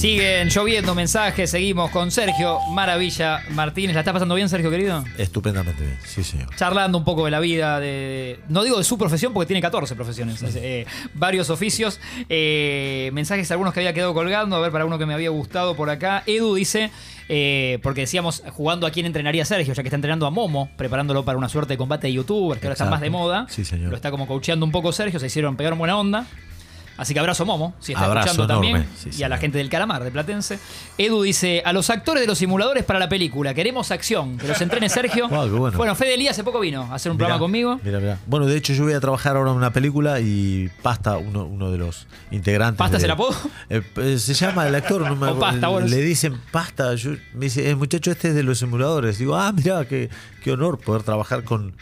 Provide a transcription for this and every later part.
Siguen lloviendo mensajes, seguimos con Sergio Maravilla Martínez. ¿La estás pasando bien, Sergio, querido? Estupendamente bien, sí, señor. Charlando un poco de la vida, de no digo de su profesión porque tiene 14 profesiones, eh, varios oficios. Eh, mensajes algunos que había quedado colgando, a ver, para uno que me había gustado por acá. Edu dice, eh, porque decíamos, jugando a quién entrenaría Sergio, ya que está entrenando a Momo, preparándolo para una suerte de combate de youtubers, que ahora están más de moda. Sí, señor. Lo está como coacheando un poco Sergio, se hicieron pegar buena onda. Así que abrazo Momo, si está Abrazo escuchando enorme, también. sí, y a la gente del Calamar, de Platense. Edu dice, a los actores de los simuladores para la película, queremos acción, que los entrene Sergio. Qué bueno. Fede Lía hace poco vino a hacer un Mirá, programa conmigo. Mira, mira. Bueno, de hecho, yo voy a trabajar ahora en una película y Pasta, uno, uno de los integrantes. ¿Pasta de- se la puedo? Eh, eh, se llama el actor, no me O Pasta, bueno, Le dicen Pasta. Yo, me dice, el muchacho este es de los simuladores. Digo, ah, mira, qué, qué honor poder trabajar con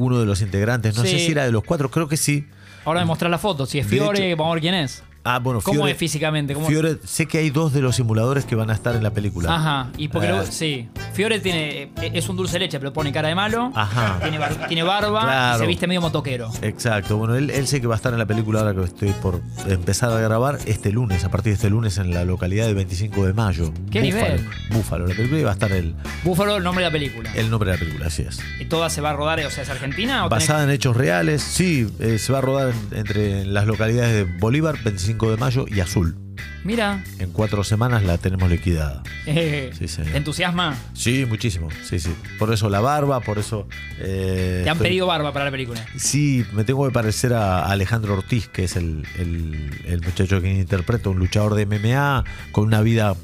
uno de los integrantes. No Sí. sé si era de los cuatro, creo que sí. Ahora me mostrar la foto. Si es De Fiore, hecho- vamos a ver quién es. Ah, bueno, ¿Cómo Fiore- es físicamente? ¿Cómo- Fiore, sé que hay dos de los simuladores que van a estar en la película. Ajá, y porque Eh, sí. Fiore tiene, eh, es un dulce de leche, pero pone cara de malo. Ajá. Tiene, bar- tiene barba Claro. y se viste medio motoquero. Exacto, bueno, él, él sé que va a estar en la película ahora que estoy por empezar a grabar este lunes, a partir de este lunes en la localidad del 25 de mayo. ¿Qué Búfalo, nivel? Búfalo, la película y va a estar el, Búfalo, el nombre de la película. el nombre de la película, así es. ¿Y toda se va a rodar, o sea, es Argentina? ¿O tenés- Basada en hechos reales, sí, eh, se va a rodar en- entre las localidades de Bolívar, 25 de mayo y Azul. Mira, En cuatro semanas la tenemos liquidada. eh, Sí, señor. ¿te entusiasma? Sí, muchísimo, sí, sí. Por eso la barba, por eso... eh, Te han estoy- pedido barba para la película. Sí, me tengo que parecer a Alejandro Ortiz, que es el, el- el muchacho que interpreta, un luchador de MMA con una vida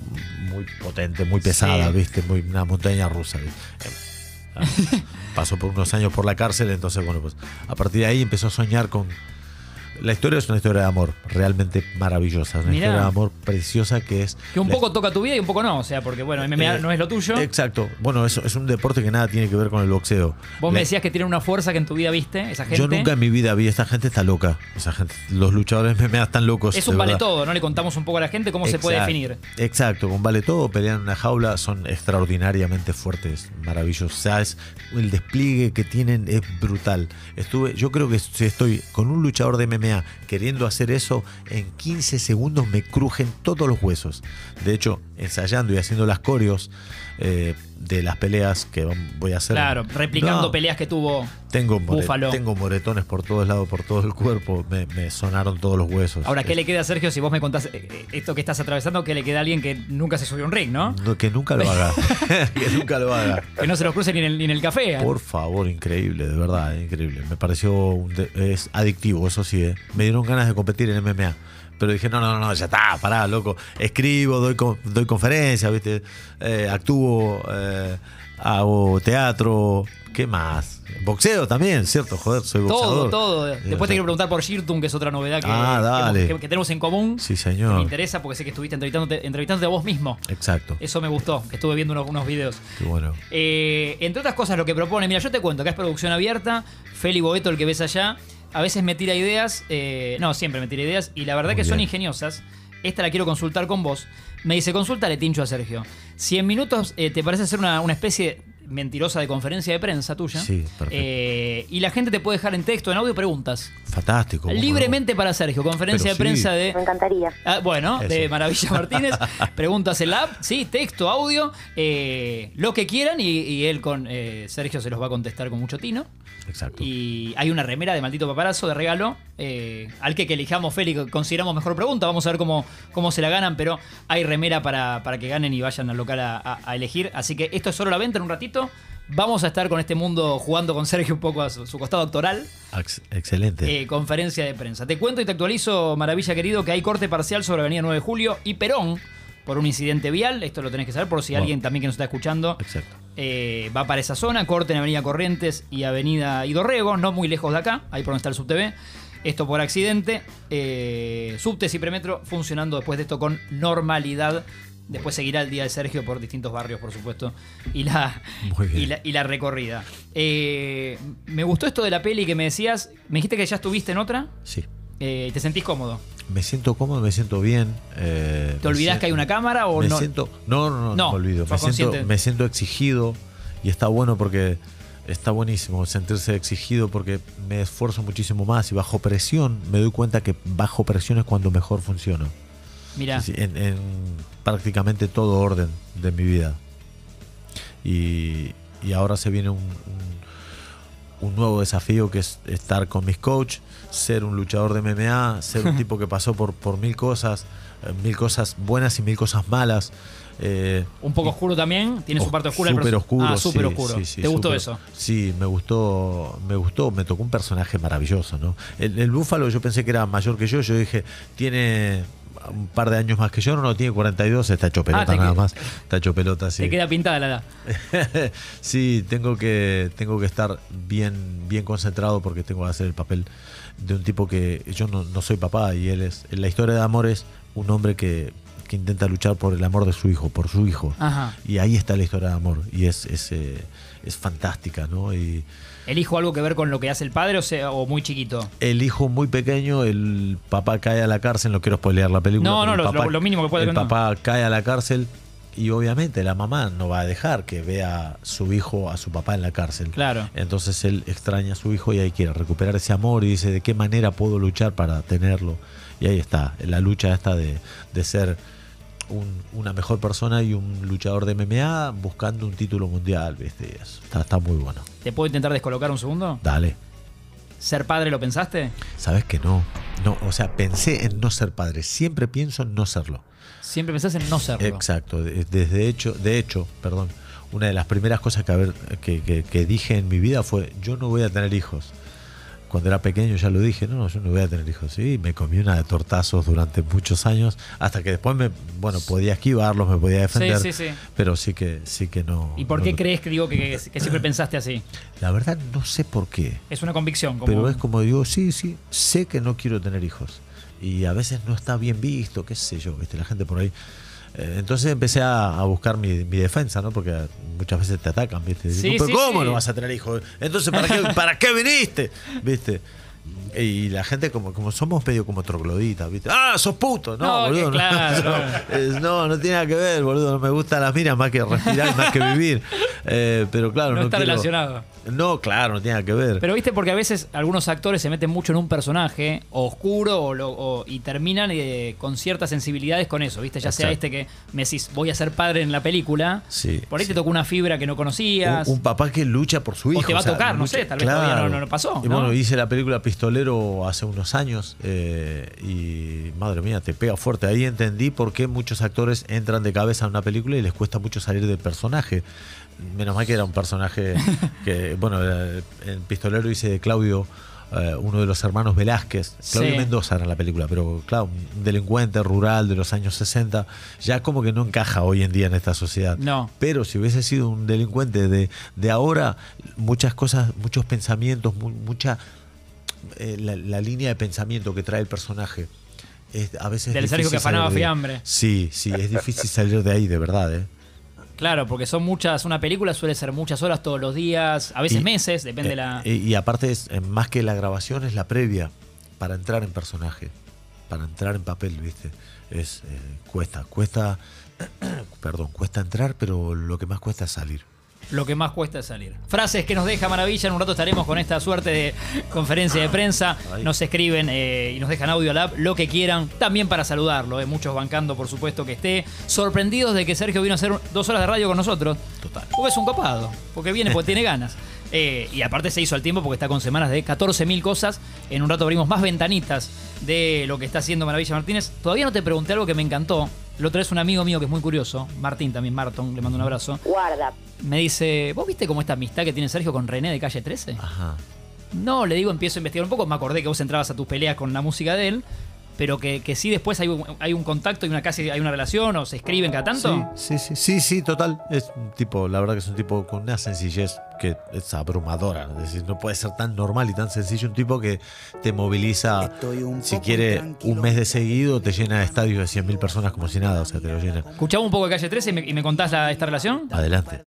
muy potente, muy pesada, Sí. ¿viste? Muy, una montaña rusa. ¿viste? Ah, Pasó por unos años por la cárcel, entonces, bueno, pues a partir de ahí empezó a soñar con. La historia es una historia de amor, realmente maravillosa. Una Mirá. historia de amor preciosa que es. Que un la- poco toca tu vida y un poco no, o sea, porque bueno, MMA Eh, no es lo tuyo. Exacto. Bueno, eso es un deporte que nada tiene que ver con el boxeo. Vos me La- decías que tienen una fuerza que en tu vida viste, esa gente. Yo nunca en mi vida vi, esta gente está loca. Esa gente, los luchadores MMA están locos. Es de un vale verdad. todo, ¿no? Le contamos un poco a la gente cómo se puede Exacto. definir. Exacto, con vale todo, pelean en una jaula, son extraordinariamente fuertes, maravillosos. O sea, es- el despliegue que tienen es brutal. Estuve, yo creo que si estoy con un luchador de MMA queriendo hacer eso, en 15 segundos me crujen todos los huesos. De hecho, ensayando y haciendo las coreos eh, de las peleas que voy a hacer. Claro, replicando No, peleas que tuvo. Tengo, Búfalo. tengo moretones por todos lados, por todo el cuerpo. Me, me sonaron todos los huesos. Ahora, ¿qué Es- le queda a Sergio si vos me contás eh, eh, esto que estás atravesando? ¿Qué le queda a alguien que nunca se subió a un ring, no? No, que nunca lo haga. que nunca lo haga. Que no se los cruce ni en el, ni en el café. ¿eh? Por favor, increíble, de verdad, increíble. Me pareció un de- es adictivo, eso sí. ¿eh? Me dieron ganas de competir en MMA. Pero dije, no, no, no, ya está, pará, loco. Escribo, doy, doy conferencias, ¿viste? Eh, actúo, eh, hago teatro. ¿Qué más? Boxeo también, ¿cierto? Joder, soy boxeador. Todo, todo. Eh, Después te quiero preguntar por Shirtum, que es otra novedad que, Ah, dale. que- que tenemos en común. Sí, Que me señor. interesa porque sé que estuviste entrevistándote, entrevistándote a vos mismo. Exacto. Eso me gustó, que estuve viendo unos, unos videos. Qué bueno. Eh, entre otras cosas, lo que propone, mira, yo te cuento que es producción abierta, Feli Boeto, el que ves allá, a veces me tira ideas, eh, no, siempre me tira ideas, y la verdad Muy que son ingeniosas. Esta la quiero consultar con vos. Me dice, consúltale, Tincho, a Sergio. Si en minutos eh, te parece hacer una, una especie mentirosa de conferencia de prensa tuya, Sí, perfecto. eh, y la gente te puede dejar en texto, en audio, preguntas. Fantástico. Libremente para Sergio, conferencia Pero de sí. prensa de... Me encantaría. Ah, bueno, de. Maravilla Martínez. Preguntas en la app, sí, texto, audio, eh, lo que quieran y, y él con eh, Sergio se los va a contestar con mucho tino. Exacto. Y hay una remera de maldito paparazo de regalo. eh, al que, que elijamos Feli, que consideramos mejor pregunta. Vamos a ver cómo, cómo se la ganan, pero hay remera para, para que ganen y vayan al local a, a- a elegir. Así que esto es solo la venta en un ratito. Vamos a estar con este mundo jugando con Sergio un poco a su, su costado actoral. Ex- Excelente. Eh, conferencia de prensa. Te cuento y te actualizo, Maravilla querido, que hay corte parcial sobre Avenida 9 de Julio y Perón por un incidente vial. Esto lo tenés que saber por si alguien también que nos está escuchando Exacto. eh, va para esa zona. Corte en Avenida Corrientes y Avenida Idorrego, no muy lejos de acá, ahí por donde está el subtv. Esto por accidente. Eh, subtes y premetro funcionando después de esto con normalidad. Después seguirá el día de Sergio por distintos barrios, por supuesto. Y la, y la, y la recorrida. Eh, me gustó esto de la peli que me decías. Me dijiste que ya estuviste en otra. Sí. Eh, ¿Te sentís cómodo? Me siento cómodo, me siento bien. eh, ¿Te olvidás que hay una cámara o me no? siento no no no, No, me olvido me siento, me siento exigido y está bueno porque está buenísimo sentirse exigido porque me esfuerzo muchísimo más y bajo presión me doy cuenta que bajo presión es cuando mejor funciona Sí, en, en prácticamente todo orden de mi vida. Y, y ahora se viene un, un- un nuevo desafío que es estar con mis coach, ser un luchador de MMA, ser un tipo que pasó por, por mil cosas, eh, mil cosas buenas y mil cosas malas. eh, Un poco oscuro también, tiene su parte oscura. el Súper oscuro. Ah, súper sí, oscuro. sí, sí, ¿Te gustó eso? Sí, me gustó, me gustó, me tocó un personaje maravilloso, ¿no? El, el Búfalo yo pensé que era mayor que yo, yo dije, tiene un par de años más que yo, no, no, tiene 42, está hecho pelota Ah, nada queda- más, está hecho pelota, sí. Te queda pintada la edad. sí, tengo que, tengo que estar bien, bien concentrado porque tengo que hacer el papel de un tipo que yo no, no soy papá y él es, en la historia de amor es un hombre que, que intenta luchar por el amor de su hijo, por su hijo. Ajá. Y ahí está la historia de amor y es, es, eh, es fantástica, ¿no? Y ¿El hijo algo que ver con lo que hace el padre o, sea, o muy chiquito? el hijo muy pequeño, el papá cae a la cárcel, no quiero spoilear la película. No, no, lo- papá- lo- lo mínimo que puede El papá cae a la cárcel y obviamente la mamá no va a dejar que vea a su hijo, a su papá en la cárcel. Claro. Entonces él extraña a su hijo y ahí quiere recuperar ese amor y dice de qué manera puedo luchar para tenerlo. Y ahí está, la lucha esta de, de ser un- una mejor persona y un luchador de MMA buscando un título mundial, ¿viste? Está, está muy bueno. ¿Te puedo intentar descolocar un segundo? Dale. ¿Ser padre lo pensaste? Sabes que no. No, o sea, pensé en no ser padre. Siempre pienso en no serlo. Siempre pensás en no serlo. Exacto. de- Desde hecho, de hecho, perdón, una de las primeras cosas que, haber, que, que- que dije en mi vida fue, yo no voy a tener hijos. Cuando era pequeño ya lo dije, no, yo no voy a tener hijos. Sí, me comí una de tortazos durante muchos años, hasta que después me, bueno, podía esquivarlos, me podía defender, sí, sí. pero sí que, sí que no. ¿Y por no qué crees que digo que, que- que siempre pensaste así? La verdad no sé por qué. Es una convicción. Como... Pero es como digo, sí, sí, sé que no quiero tener hijos. Y a veces no está bien visto, qué sé yo, ¿viste? la gente por ahí. Eh, entonces empecé a, a buscar mi, mi defensa, ¿no? Porque muchas veces te atacan, ¿viste? Sí, Digo, sí, pero ¿cómo sí. no vas a tener hijos? Entonces, ¿para qué, ¿para qué viniste? ¿Viste? Y la gente, como, como somos medio como trogloditas, ¿viste? ¡Ah, sos puto! No, No, boludo. no, claro, no, no, no tiene nada que ver, boludo. No me gustan las miras más que respirar, más que vivir. Eh, pero claro, No no, está quiero- relacionado. No, claro, no tiene nada que ver. Pero viste, porque a veces algunos actores se meten mucho en un personaje o oscuro o lo- o- y terminan eh, con ciertas sensibilidades con eso, ¿viste? Ya sea este que me decís, voy a ser padre en la película, Sí, por ahí sí. te tocó una fibra que no conocías. Un, un papá que lucha por su O hijo. te va a tocar, no sé, tal vez todavía no- no- pasó, Y ¿no? bueno, hice la película Pistolero hace unos años eh, y madre mía, te pega fuerte. Ahí entendí por qué muchos actores entran de cabeza a una película y les cuesta mucho salir del personaje. Menos mal que era un personaje que, bueno, en Pistolero hice de Claudio. eh, uno de los hermanos Velázquez, Claudio Sí. Mendoza era en la película, pero claro, un delincuente rural de los años 60, ya como que no encaja hoy en día en esta sociedad. No. Pero si hubiese sido un delincuente de, de ahora, muchas cosas, muchos pensamientos, mu- mucha eh, la, la línea de pensamiento que trae el personaje. Es, a veces es Del Sergio que afanaba fiambre. Sí, sí, es difícil salir de ahí, de verdad. ¿eh? Claro, porque son muchas, una película suele ser muchas horas todos los días, a veces Y- meses, depende de la... Eh, y, y aparte, es, eh, más que la grabación, es la previa para entrar en personaje, para entrar en papel, ¿viste? Es, eh, cuesta, cuesta, perdón, cuesta entrar, pero lo que más cuesta es salir. Lo que más cuesta es salir. Frases que nos deja maravilla. En un rato estaremos con esta suerte de conferencia de prensa. Nos escriben eh, y nos dejan audio lab, lo que quieran. También para saludarlo. eh, muchos bancando, por supuesto, que esté. Sorprendidos de que Sergio vino a hacer dos horas de radio con nosotros. Total. Porque es un copado. Porque viene porque tiene ganas. Eh, y aparte se hizo al tiempo porque está con semanas de 14.000 cosas. En un rato abrimos más ventanitas de lo que está haciendo Maravilla Martínez. Todavía no te pregunté algo que me encantó. Lo traes un amigo mío que es muy curioso. Martín también, Marton. Le mando un abrazo Guarda. me dice, ¿vos viste cómo esta amistad que tiene Sergio con René de calle 13? Ajá. No, le digo, empiezo a investigar un poco, me acordé que vos entrabas a tus peleas con la música de él, pero que, que sí después hay un, hay un contacto y una casi hay una relación o se escriben cada tanto. Sí, sí, sí, sí, sí, total. Es un tipo, la verdad que es un tipo con una sencillez que es abrumadora. Es decir, no puede ser tan normal y tan sencillo. Un tipo que te moviliza, Estoy un si quiere, un mes de seguido, te llena de estadios de 100.000 personas como si nada. O sea, te lo llena. Escuchaba un poco de calle 13 y me, y me contás la- esta relación. Adelante.